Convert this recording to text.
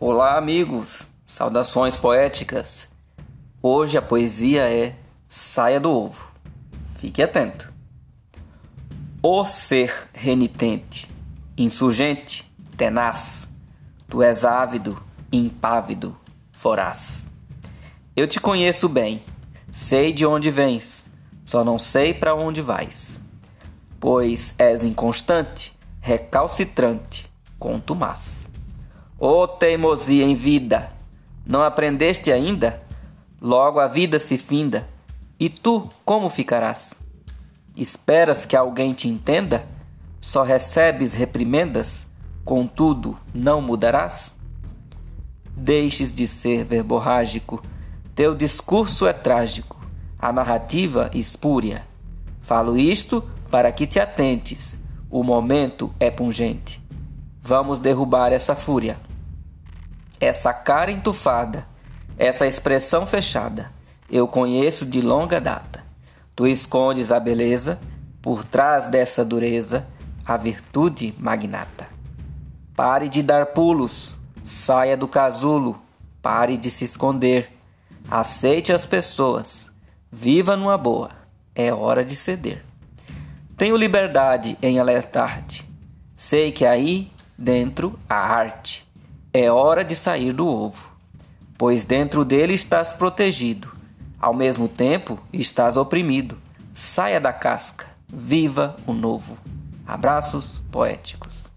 Olá, amigos! Saudações poéticas! Hoje a poesia é Saia do Ovo. Fique atento. O ser renitente, insurgente, tenaz, tu és ávido, impávido, foraz. Eu te conheço bem, sei de onde vens, só não sei para onde vais. Pois és inconstante, recalcitrante, contumaz. Ô oh, teimosia em vida, não aprendeste ainda? Logo a vida se finda, e tu como ficarás? Esperas que alguém te entenda? Só recebes reprimendas, contudo não mudarás? Deixes de ser verborrágico, teu discurso é trágico, a narrativa espúria. Falo isto para que te atentes, o momento é pungente. Vamos derrubar essa fúria. Essa cara entufada, essa expressão fechada, eu conheço de longa data. Tu escondes a beleza, por trás dessa dureza, a virtude magnata. Pare de dar pulos, saia do casulo, pare de se esconder. Aceite as pessoas, viva numa boa, é hora de ceder. Tenho liberdade em alertar-te, sei que aí dentro a arte. É hora de sair do ovo, pois dentro dele estás protegido, ao mesmo tempo estás oprimido. Saia da casca, viva o novo. Abraços poéticos.